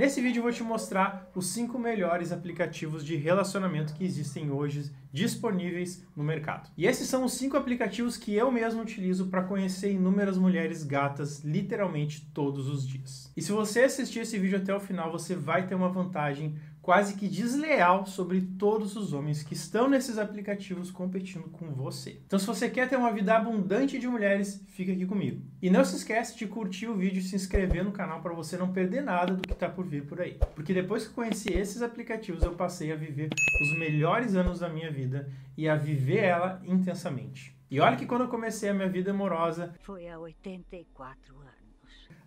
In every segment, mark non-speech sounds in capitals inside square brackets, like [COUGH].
Nesse vídeo eu vou te mostrar os 5 melhores aplicativos de relacionamento que existem hoje disponíveis no mercado. E esses são os 5 aplicativos que eu mesmo utilizo para conhecer inúmeras mulheres gatas literalmente todos os dias. E se você assistir esse vídeo até o final, você vai ter uma vantagem quase que desleal sobre todos os homens que estão nesses aplicativos competindo com você. Então, se você quer ter uma vida abundante de mulheres, fica aqui comigo. E não se esquece de curtir o vídeo e se inscrever no canal para você não perder nada do que está por vir por aí. Porque depois que conheci esses aplicativos, eu passei a viver os melhores anos da minha vida e a viver ela intensamente. E olha que quando eu comecei a minha vida amorosa, foi há 84 anos.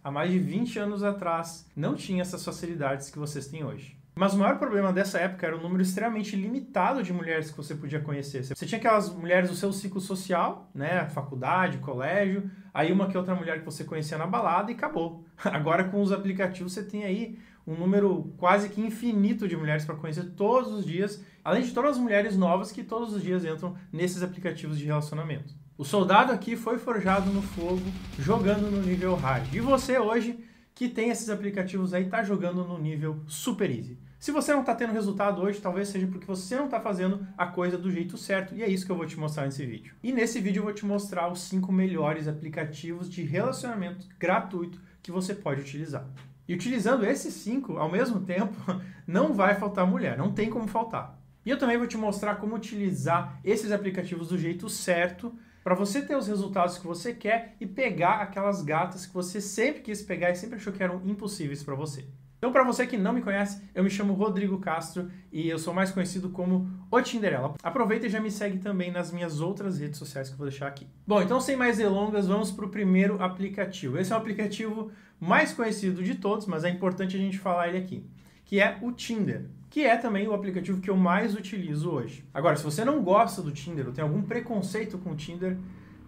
Há mais de 20 anos atrás, não tinha essas facilidades que vocês têm hoje. Mas o maior problema dessa época era o número extremamente limitado de mulheres que você podia conhecer. Você tinha aquelas mulheres do seu ciclo social, né, faculdade, colégio, aí uma que outra mulher que você conhecia na balada e acabou. [LAUGHS] Agora com os aplicativos você tem aí um número quase que infinito de mulheres para conhecer todos os dias, além de todas as mulheres novas que todos os dias entram nesses aplicativos de relacionamento. O soldado aqui foi forjado no fogo, jogando no nível hard. E você hoje que tem esses aplicativos aí está jogando no nível super easy. Se você não está tendo resultado hoje, talvez seja porque você não está fazendo a coisa do jeito certo, e é isso que eu vou te mostrar nesse vídeo. E nesse vídeo eu vou te mostrar os 5 melhores aplicativos de relacionamento gratuito que você pode utilizar. E utilizando esses 5 ao mesmo tempo, [LAUGHS] não vai faltar mulher, não tem como faltar. E eu também vou te mostrar como utilizar esses aplicativos do jeito certo para você ter os resultados que você quer e pegar aquelas gatas que você sempre quis pegar e sempre achou que eram impossíveis para você. Então, para você que não me conhece, eu me chamo Rodrigo Castro e eu sou mais conhecido como o Tinderela. Aproveita e já me segue também nas minhas outras redes sociais que eu vou deixar aqui. Bom, então sem mais delongas, vamos para o primeiro aplicativo. Esse é o aplicativo mais conhecido de todos, mas é importante a gente falar ele aqui, que é o Tinder que é também o aplicativo que eu mais utilizo hoje. Agora, se você não gosta do Tinder ou tem algum preconceito com o Tinder,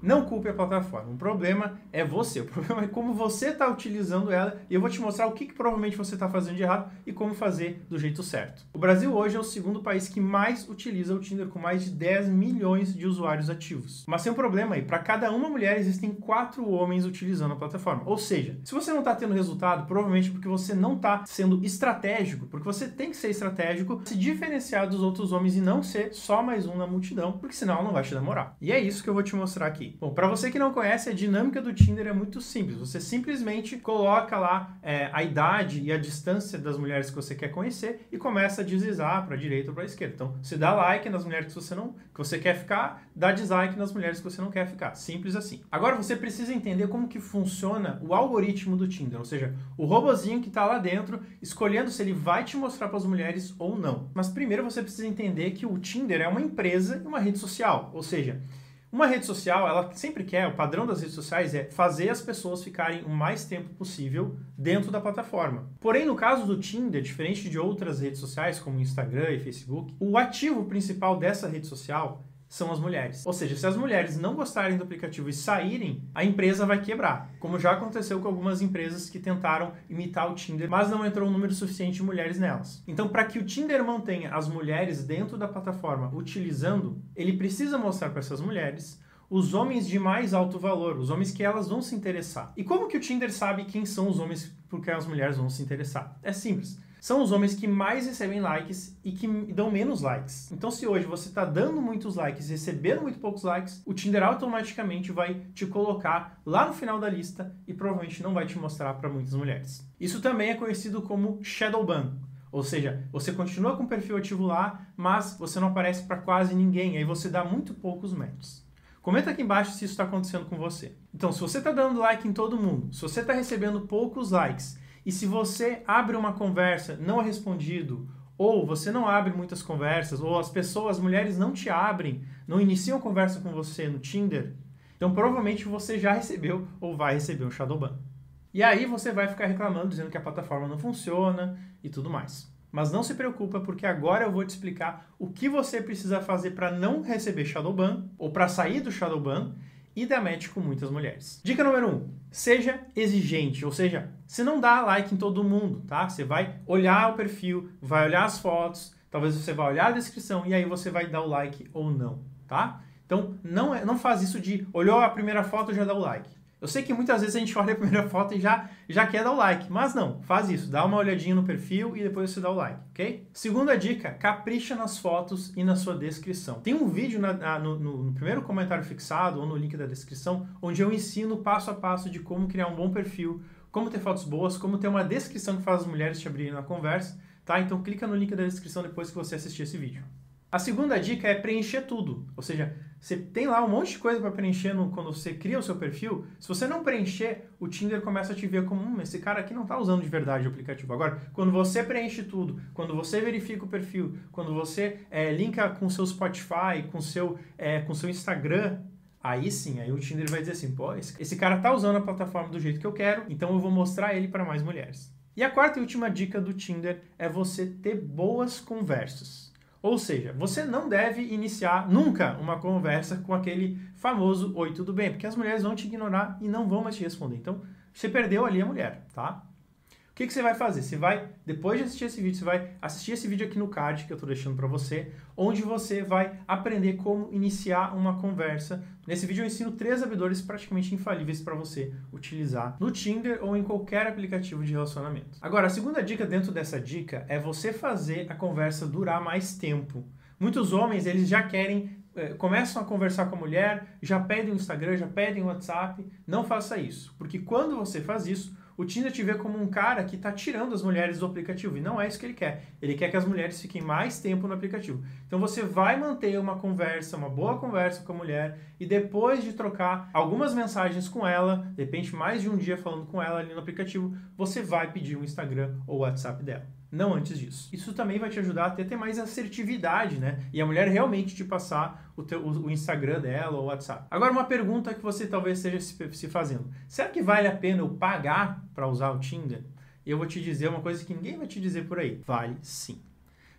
não culpe a plataforma. O problema é você. O problema é como você está utilizando ela e eu vou te mostrar o que, que provavelmente você está fazendo de errado e como fazer do jeito certo. O Brasil hoje é o segundo país que mais utiliza o Tinder, com mais de 10 milhões de usuários ativos. Mas tem um problema aí. Para cada uma mulher existem quatro homens utilizando a plataforma. Ou seja, se você não está tendo resultado, provavelmente porque você não está sendo estratégico, porque você tem que ser estratégico, se diferenciar dos outros homens e não ser só mais um na multidão, porque senão ela não vai te namorar. E é isso que eu vou te mostrar aqui. Bom, para você que não conhece, a dinâmica do Tinder é muito simples. Você simplesmente coloca lá é, a idade e a distância das mulheres que você quer conhecer e começa a deslizar para a direita ou para a esquerda. Então, você dá like nas mulheres que você não que você quer ficar, dá dislike nas mulheres que você não quer ficar. Simples assim. Agora você precisa entender como que funciona o algoritmo do Tinder, ou seja, o robozinho que está lá dentro escolhendo se ele vai te mostrar para as mulheres ou não. Mas primeiro você precisa entender que o Tinder é uma empresa e uma rede social, ou seja, uma rede social, ela sempre quer, o padrão das redes sociais é fazer as pessoas ficarem o mais tempo possível dentro da plataforma. Porém, no caso do Tinder, diferente de outras redes sociais como Instagram e Facebook, o ativo principal dessa rede social são as mulheres. Ou seja, se as mulheres não gostarem do aplicativo e saírem, a empresa vai quebrar, como já aconteceu com algumas empresas que tentaram imitar o Tinder, mas não entrou um número suficiente de mulheres nelas. Então, para que o Tinder mantenha as mulheres dentro da plataforma utilizando, ele precisa mostrar para essas mulheres os homens de mais alto valor, os homens que elas vão se interessar. E como que o Tinder sabe quem são os homens por que as mulheres vão se interessar? É simples são os homens que mais recebem likes e que dão menos likes. Então, se hoje você está dando muitos likes e recebendo muito poucos likes, o Tinder automaticamente vai te colocar lá no final da lista e provavelmente não vai te mostrar para muitas mulheres. Isso também é conhecido como shadow ban. Ou seja, você continua com o perfil ativo lá, mas você não aparece para quase ninguém, aí você dá muito poucos matches. Comenta aqui embaixo se isso está acontecendo com você. Então, se você está dando like em todo mundo, se você está recebendo poucos likes e se você abre uma conversa, não é respondido, ou você não abre muitas conversas, ou as pessoas, as mulheres não te abrem, não iniciam conversa com você no Tinder, então provavelmente você já recebeu ou vai receber um Shadowban. E aí você vai ficar reclamando, dizendo que a plataforma não funciona e tudo mais. Mas não se preocupa, porque agora eu vou te explicar o que você precisa fazer para não receber Shadowban ou para sair do Shadowban e dar match com muitas mulheres. Dica número 1. Um, seja exigente, ou seja, você não dá like em todo mundo, tá? Você vai olhar o perfil, vai olhar as fotos, talvez você vá olhar a descrição e aí você vai dar o like ou não, tá? Então, não, é, não faz isso de olhou a primeira foto já dá o like. Eu sei que muitas vezes a gente olha a primeira [LAUGHS] foto e já, já quer dar o like, mas não, faz isso, dá uma olhadinha no perfil e depois você dá o like, ok? Segunda dica, capricha nas fotos e na sua descrição. Tem um vídeo na, na, no, no, primeiro comentário fixado ou no link da descrição onde eu ensino passo a passo de como criar um bom perfil, como ter fotos boas, como ter uma descrição que faz as mulheres te abrirem na conversa, tá? Então clica no link da descrição depois que você assistir esse vídeo. A segunda dica é preencher tudo, ou seja, você tem lá um monte de coisa para preencher no, quando você cria o seu perfil. Se você não preencher, o Tinder começa a te ver como hum, esse cara aqui não está usando de verdade o aplicativo. Agora, quando você preenche tudo, quando você verifica o perfil, quando você é, linka com seu Spotify, com seu, é, com seu Instagram, aí sim, aí o Tinder vai dizer assim, pô, esse, cara tá usando a plataforma do jeito que eu quero, então eu vou mostrar ele para mais mulheres. E a quarta e última dica do Tinder é você ter boas conversas. Ou seja, você não deve iniciar nunca uma conversa com aquele famoso oi, tudo bem? Porque as mulheres vão te ignorar e não vão mais te responder. Então, você perdeu ali a mulher, tá? O que, que você vai fazer? Você vai, depois de assistir esse vídeo, você vai assistir esse vídeo aqui no card que eu estou deixando para você, onde você vai aprender como iniciar uma conversa. Nesse vídeo eu ensino três abridores praticamente infalíveis para você utilizar no Tinder ou em qualquer aplicativo de relacionamento. Agora, a segunda dica dentro dessa dica é você fazer a conversa durar mais tempo. Muitos homens, eles já querem eh, começam a conversar com a mulher, já pedem o Instagram, já pedem o WhatsApp. Não faça isso, porque quando você faz isso, o Tinder te vê como um cara que está tirando as mulheres do aplicativo. E não é isso que ele quer. Ele quer que as mulheres fiquem mais tempo no aplicativo. Então você vai manter uma conversa, uma boa conversa com a mulher, e depois de trocar algumas mensagens com ela, de repente mais de um dia falando com ela ali no aplicativo, você vai pedir o um Instagram ou WhatsApp dela não antes disso. Isso também vai te ajudar a ter, ter mais assertividade, né? E a mulher realmente te passar o, teu, o, Instagram dela ou o WhatsApp. Agora, uma pergunta que você talvez esteja se, se fazendo: será que vale a pena eu pagar para usar o Tinder? E eu vou te dizer uma coisa que ninguém vai te dizer por aí: vale sim.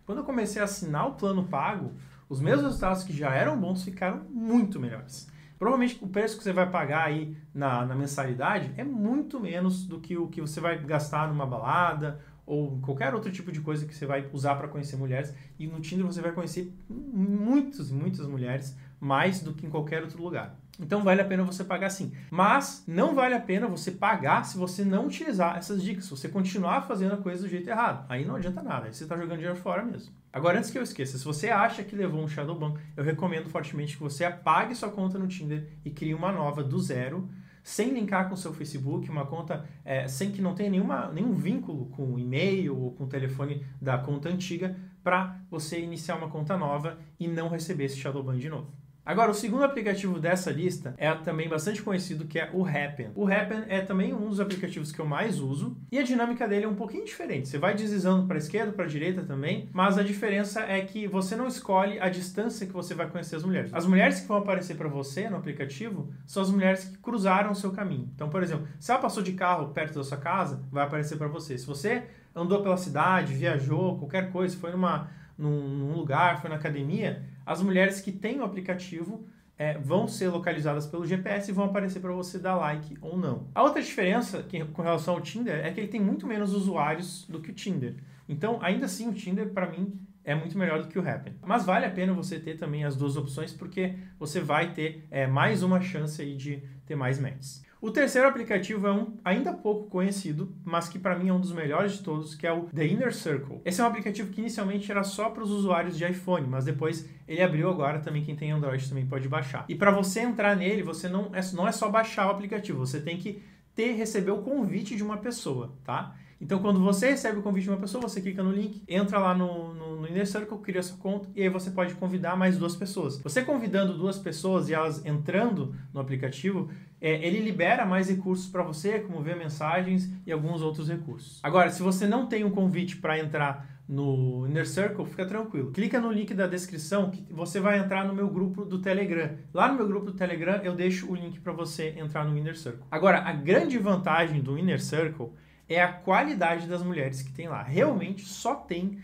Quando eu comecei a assinar o plano pago, os meus resultados que já eram bons ficaram muito melhores. Provavelmente o preço que você vai pagar aí na, na mensalidade é muito menos do que o que você vai gastar numa balada ou qualquer outro tipo de coisa que você vai usar para conhecer mulheres. E no Tinder você vai conhecer muitas, muitas mulheres, mais do que em qualquer outro lugar. Então vale a pena você pagar sim. Mas não vale a pena você pagar se você não utilizar essas dicas, se você continuar fazendo a coisa do jeito errado. Aí não adianta nada, aí você está jogando dinheiro fora mesmo. Agora, antes que eu esqueça, se você acha que levou um Shadowban, eu recomendo fortemente que você apague sua conta no Tinder e crie uma nova do zero sem linkar com o seu Facebook, uma conta é, sem que não tenha nenhuma, nenhum vínculo com o e-mail ou com o telefone da conta antiga, para você iniciar uma conta nova e não receber esse Shadowban de novo. Agora, o segundo aplicativo dessa lista é também bastante conhecido, que é o Happen. O Happen é também um dos aplicativos que eu mais uso e a dinâmica dele é um pouquinho diferente. Você vai deslizando para esquerda, para direita também, mas a diferença é que você não escolhe a distância que você vai conhecer as mulheres. As mulheres que vão aparecer para você no aplicativo são as mulheres que cruzaram o seu caminho. Então, por exemplo, se ela passou de carro perto da sua casa, vai aparecer para você. Se você andou pela cidade, viajou, qualquer coisa, foi numa, num, num lugar, foi na academia, as mulheres que têm o aplicativo é, vão ser localizadas pelo GPS e vão aparecer para você dar like ou não. A outra diferença que, com relação ao Tinder é que ele tem muito menos usuários do que o Tinder. Então, ainda assim, o Tinder, para mim, é muito melhor do que o Happn. Mas vale a pena você ter também as duas opções, porque você vai ter é, mais uma chance aí de ter mais matches. O terceiro aplicativo é um ainda pouco conhecido, mas que para mim é um dos melhores de todos, que é o The Inner Circle. Esse é um aplicativo que inicialmente era só para os usuários de iPhone, mas depois ele abriu agora também quem tem Android também pode baixar. E para você entrar nele, você não é, não é só baixar o aplicativo, você tem que ter receber o convite de uma pessoa, tá? Então, quando você recebe o convite de uma pessoa, você clica no link, entra lá no, no, no Inner Circle, cria sua conta e aí você pode convidar mais duas pessoas. Você convidando duas pessoas e elas entrando no aplicativo, é, ele libera mais recursos para você, como ver mensagens e alguns outros recursos. Agora, se você não tem um convite para entrar no Inner Circle, fica tranquilo. Clica no link da descrição que você vai entrar no meu grupo do Telegram. Lá no meu grupo do Telegram eu deixo o link para você entrar no Inner Circle. Agora, a grande vantagem do Inner Circle é a qualidade das mulheres que tem lá. Realmente só tem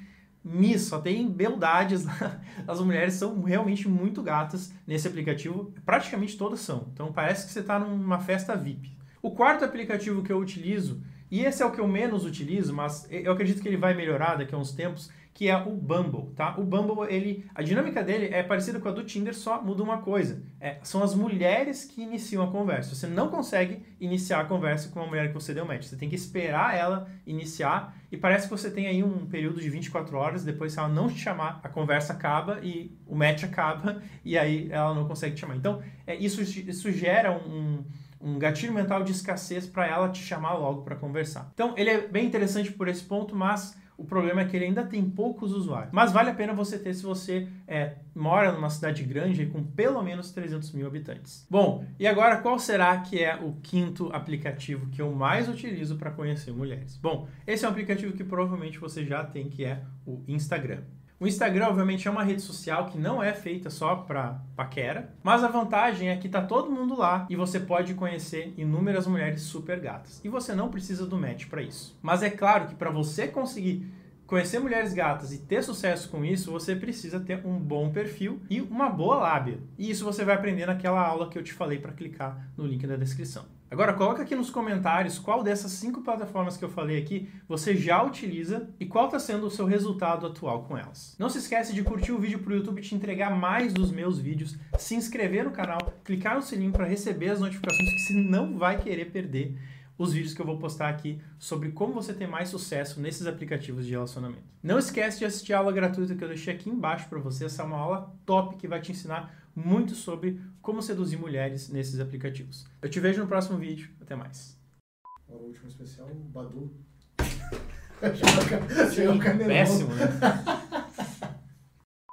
Miss, só tem beldades. [LAUGHS] As mulheres são realmente muito gatas nesse aplicativo. Praticamente todas são. Então parece que você está numa festa VIP. O quarto aplicativo que eu utilizo E esse é o que eu menos utilizo, mas eu acredito que ele vai melhorar daqui a uns tempos, que é o Bumble, tá? O Bumble, ele, a dinâmica dele é parecida com a do Tinder, só muda uma coisa. É, são as mulheres que iniciam a conversa. Você não consegue iniciar a conversa com uma mulher que você deu match. Você tem que esperar ela iniciar e parece que você tem aí um período de 24 horas, depois se ela não te chamar, a conversa acaba e o match acaba [LAUGHS] e aí ela não consegue te chamar. Então, é, isso, isso gera um, um gatilho mental de escassez para ela te chamar logo para conversar. Então, ele é bem interessante por esse ponto, mas o problema é que ele ainda tem poucos usuários. Mas vale a pena você ter se você é, mora numa cidade grande com pelo menos 300 mil habitantes. Bom, e agora qual será que é o quinto aplicativo que eu mais utilizo para conhecer mulheres? Bom, esse é um aplicativo que provavelmente você já tem, que é o Instagram. O Instagram, obviamente, é uma rede social que não é feita só para paquera, mas a vantagem é que tá todo mundo lá e você pode conhecer inúmeras mulheres super gatas. E você não precisa do match para isso. Mas é claro que para você conseguir conhecer mulheres gatas e ter sucesso com isso, você precisa ter um bom perfil e uma boa lábia. E isso você vai aprender naquela aula que eu te falei para clicar no link da descrição. Agora, coloca aqui nos comentários qual dessas cinco plataformas que eu falei aqui você já utiliza e qual está sendo o seu resultado atual com elas. Não se esquece de curtir o vídeo para o YouTube te entregar mais dos meus vídeos, se inscrever no canal, clicar no sininho para receber as notificações que você não vai querer perder os vídeos que eu vou postar aqui sobre como você ter mais sucesso nesses aplicativos de relacionamento. Não esquece de assistir a aula gratuita que eu deixei aqui embaixo para você. Essa é uma aula top que vai te ensinar muito sobre como seduzir mulheres nesses aplicativos. Eu te vejo no próximo vídeo. Até mais. O último especial, Badu. [LAUGHS] Sim, péssimo, né? [LAUGHS]